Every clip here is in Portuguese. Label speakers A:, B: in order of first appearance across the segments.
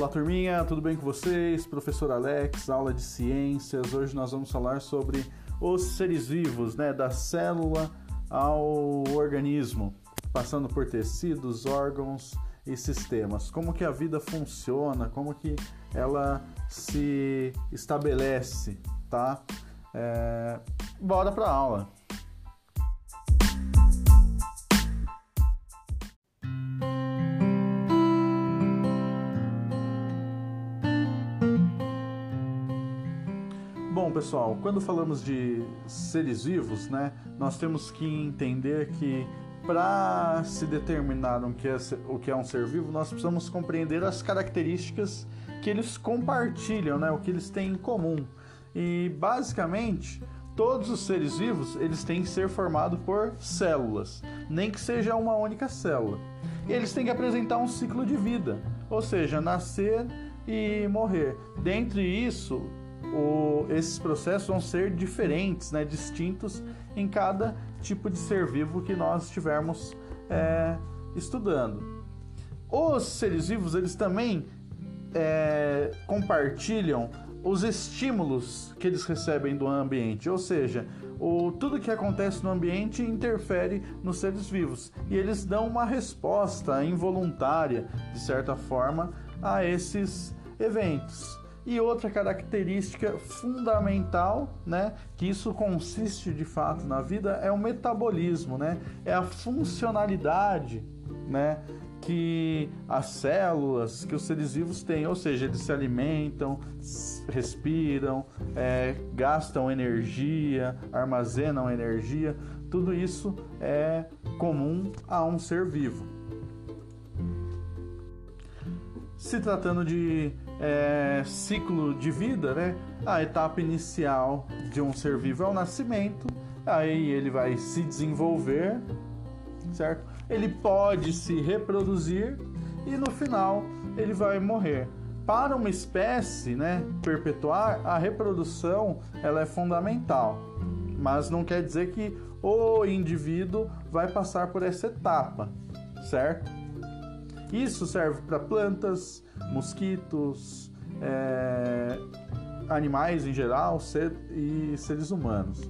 A: Olá, turminha, tudo bem com vocês? Professor Alex, aula de ciências. Hoje nós vamos falar sobre os seres vivos, né, da célula ao organismo, passando por tecidos, órgãos e sistemas. Como que a vida funciona, como que ela se estabelece, tá? É... Bora a aula. Pessoal, quando falamos de seres vivos, né, nós temos que entender que para se determinar o que, é, o que é um ser vivo, nós precisamos compreender as características que eles compartilham, né, o que eles têm em comum. E basicamente, todos os seres vivos, eles têm que ser formados por células, nem que seja uma única célula. E eles têm que apresentar um ciclo de vida, ou seja, nascer e morrer. Dentre isso, o, esses processos vão ser diferentes, né, distintos em cada tipo de ser vivo que nós estivermos é, estudando. Os seres vivos eles também é, compartilham os estímulos que eles recebem do ambiente, ou seja, o, tudo que acontece no ambiente interfere nos seres vivos e eles dão uma resposta involuntária, de certa forma, a esses eventos. E outra característica fundamental, né, que isso consiste de fato na vida, é o metabolismo, né? É a funcionalidade, né, que as células, que os seres vivos têm, ou seja, eles se alimentam, respiram, é, gastam energia, armazenam energia, tudo isso é comum a um ser vivo. Se tratando de é, ciclo de vida, né? A etapa inicial de um ser vivo é o nascimento, aí ele vai se desenvolver, certo? Ele pode se reproduzir e no final ele vai morrer. Para uma espécie, né, perpetuar, a reprodução ela é fundamental, mas não quer dizer que o indivíduo vai passar por essa etapa, certo? Isso serve para plantas, mosquitos, é, animais em geral ser, e seres humanos.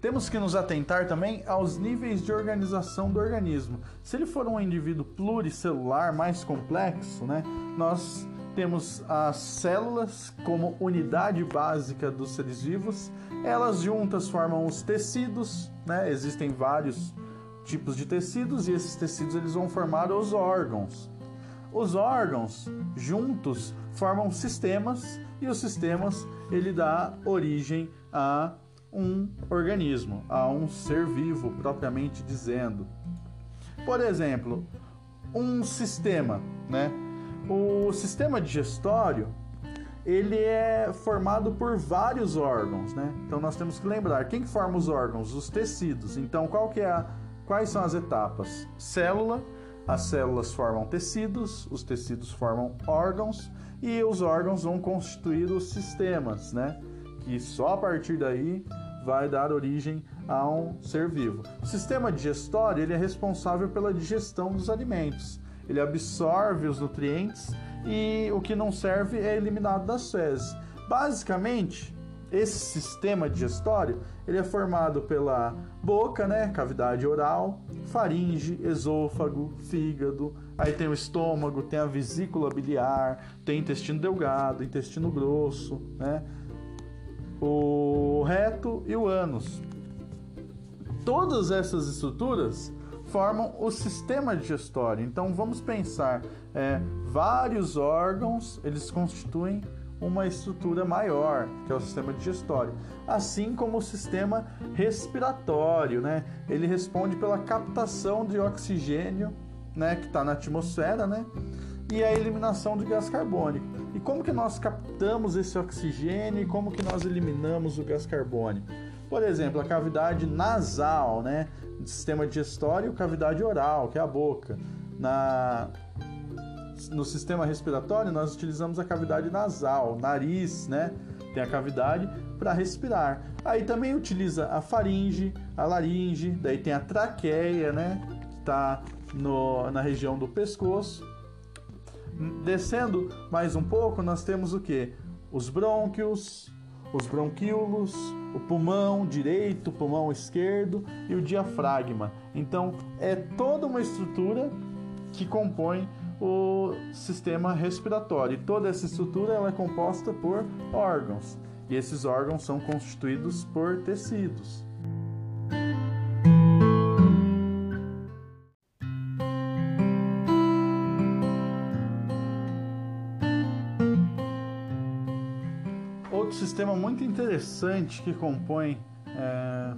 A: Temos que nos atentar também aos níveis de organização do organismo. Se ele for um indivíduo pluricelular mais complexo, né, nós temos as células como unidade básica dos seres vivos. Elas juntas formam os tecidos, né? Existem vários tipos de tecidos e esses tecidos eles vão formar os órgãos. Os órgãos juntos formam sistemas e os sistemas ele dá origem a um organismo, a um ser vivo propriamente dizendo. Por exemplo, um sistema, né? O sistema digestório ele é formado por vários órgãos, né? Então nós temos que lembrar quem que forma os órgãos, os tecidos. Então qual que é a, quais são as etapas? Célula, as células formam tecidos, os tecidos formam órgãos e os órgãos vão constituir os sistemas, né? Que só a partir daí vai dar origem a um ser vivo. O sistema digestório ele é responsável pela digestão dos alimentos ele absorve os nutrientes e o que não serve é eliminado das fezes. Basicamente, esse sistema digestório ele é formado pela boca, né, cavidade oral, faringe, esôfago, fígado, aí tem o estômago, tem a vesícula biliar, tem intestino delgado, intestino grosso, né, o reto e o ânus. Todas essas estruturas formam o sistema digestório. Então vamos pensar, é, vários órgãos eles constituem uma estrutura maior, que é o sistema digestório, assim como o sistema respiratório, né? Ele responde pela captação de oxigênio, né, que está na atmosfera, né? E a eliminação de gás carbônico. E como que nós captamos esse oxigênio e como que nós eliminamos o gás carbônico? Por exemplo, a cavidade nasal, né? Sistema digestório, cavidade oral, que é a boca. Na, no sistema respiratório, nós utilizamos a cavidade nasal, nariz, né? Tem a cavidade para respirar. Aí também utiliza a faringe, a laringe, daí tem a traqueia, né? Que está na região do pescoço. Descendo mais um pouco, nós temos o que? Os brônquios, os bronquíolos, o pulmão direito, o pulmão esquerdo e o diafragma. Então, é toda uma estrutura que compõe o sistema respiratório. E toda essa estrutura ela é composta por órgãos. E esses órgãos são constituídos por tecidos. Outro sistema muito interessante que compõe é,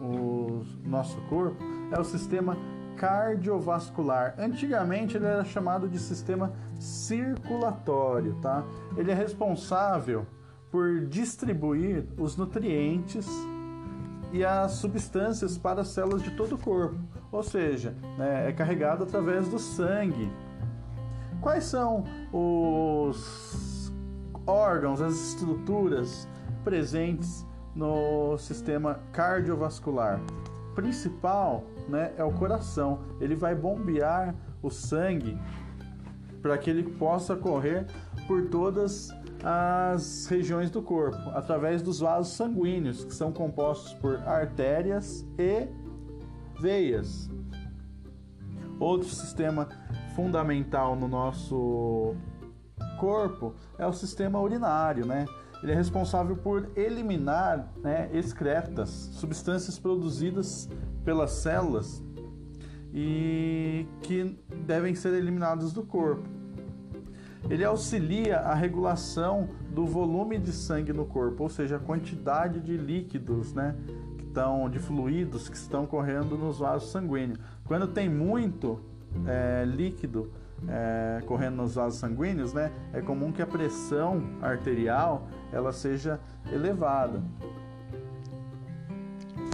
A: o nosso corpo é o sistema cardiovascular. Antigamente ele era chamado de sistema circulatório, tá? Ele é responsável por distribuir os nutrientes e as substâncias para as células de todo o corpo, ou seja, né, é carregado através do sangue. Quais são os órgãos, as estruturas presentes no sistema cardiovascular? principal né, é o coração. Ele vai bombear o sangue para que ele possa correr por todas as regiões do corpo, através dos vasos sanguíneos, que são compostos por artérias e veias. Outro sistema fundamental no nosso corpo é o sistema urinário, né? Ele é responsável por eliminar né, excretas, substâncias produzidas pelas células e que devem ser eliminadas do corpo. Ele auxilia a regulação do volume de sangue no corpo, ou seja, a quantidade de líquidos, né, que estão, de fluidos que estão correndo nos vasos sanguíneos. Quando tem muito é, líquido é, correndo nos vasos sanguíneos, né, é comum que a pressão arterial ela seja elevada.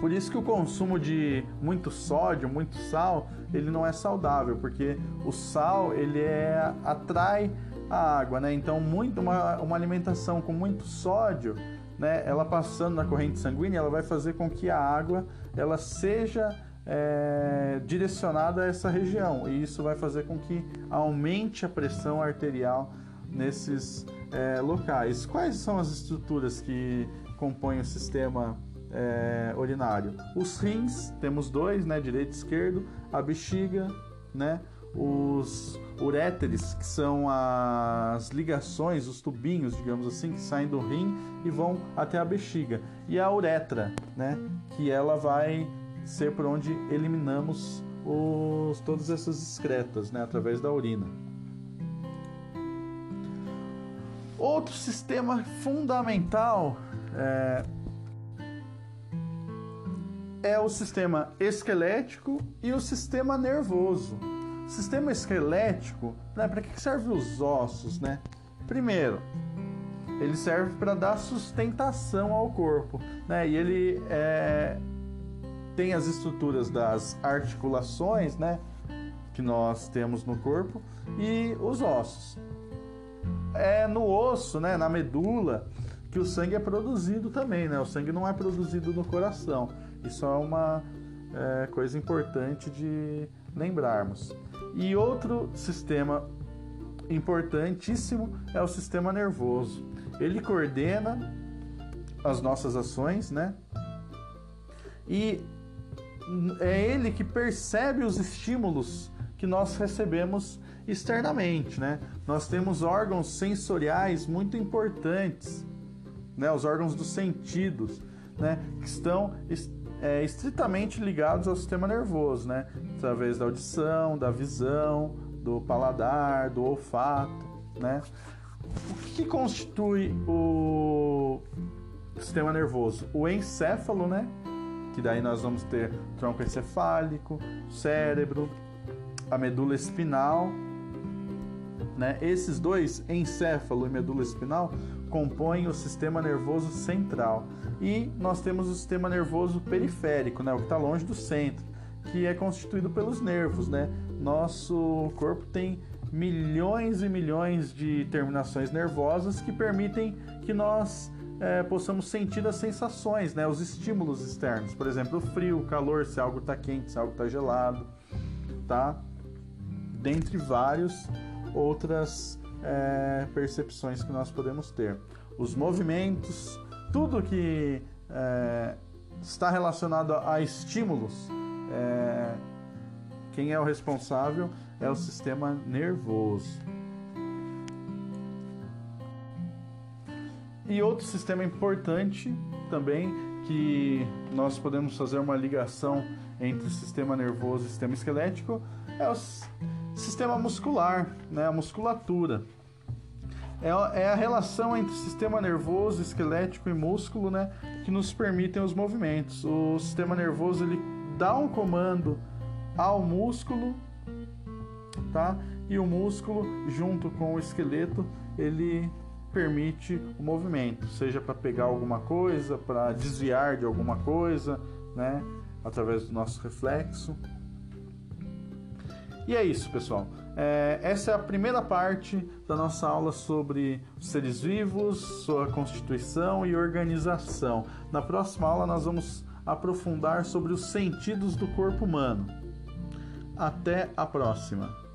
A: Por isso que o consumo de muito sódio, muito sal, ele não é saudável, porque o sal ele é, atrai a água, né? Então, muito uma, uma alimentação com muito sódio, né? Ela passando na corrente sanguínea, ela vai fazer com que a água ela seja é, direcionada a essa região e isso vai fazer com que aumente a pressão arterial nesses é, locais. Quais são as estruturas que compõem o sistema é, urinário? Os rins, temos dois, né, direito e esquerdo, a bexiga, né, os uréteres, que são as ligações, os tubinhos, digamos assim, que saem do rim e vão até a bexiga, e a uretra, né, que ela vai ser por onde eliminamos os, todas essas excretas, né, através da urina. Outro sistema fundamental é, é o sistema esquelético e o sistema nervoso. Sistema esquelético, né, para que serve os ossos, né? Primeiro, ele serve para dar sustentação ao corpo, né? E ele é, tem as estruturas das articulações, né, que nós temos no corpo e os ossos. É no osso, né, na medula, que o sangue é produzido também, né? O sangue não é produzido no coração. Isso é uma é, coisa importante de lembrarmos. E outro sistema importantíssimo é o sistema nervoso. Ele coordena as nossas ações, né? E é ele que percebe os estímulos que nós recebemos externamente, né? Nós temos órgãos sensoriais muito importantes, né? Os órgãos dos sentidos, né? Que estão é, estritamente ligados ao sistema nervoso, né? Através da audição, da visão, do paladar, do olfato, né? O que constitui o sistema nervoso? O encéfalo, né? Que daí nós vamos ter tronco encefálico, cérebro, a medula espinal, né? Esses dois, encéfalo e medula espinal, compõem o sistema nervoso central. E nós temos o sistema nervoso periférico, né? O que está longe do centro, que é constituído pelos nervos, né? Nosso corpo tem milhões e milhões de terminações nervosas que permitem que nós é, possamos sentir as sensações, né, os estímulos externos. Por exemplo, o frio, o calor, se algo está quente, se algo está gelado. tá? Dentre vários outras é, percepções que nós podemos ter. Os movimentos, tudo que é, está relacionado a estímulos, é, quem é o responsável é o sistema nervoso. E outro sistema importante também que nós podemos fazer uma ligação entre sistema nervoso e sistema esquelético é o sistema muscular, né? a musculatura. É, é a relação entre sistema nervoso, esquelético e músculo né? que nos permitem os movimentos. O sistema nervoso ele dá um comando ao músculo, tá? E o músculo, junto com o esqueleto, ele permite o movimento, seja para pegar alguma coisa, para desviar de alguma coisa, né? Através do nosso reflexo. E é isso, pessoal. É, essa é a primeira parte da nossa aula sobre seres vivos, sua constituição e organização. Na próxima aula, nós vamos aprofundar sobre os sentidos do corpo humano. Até a próxima!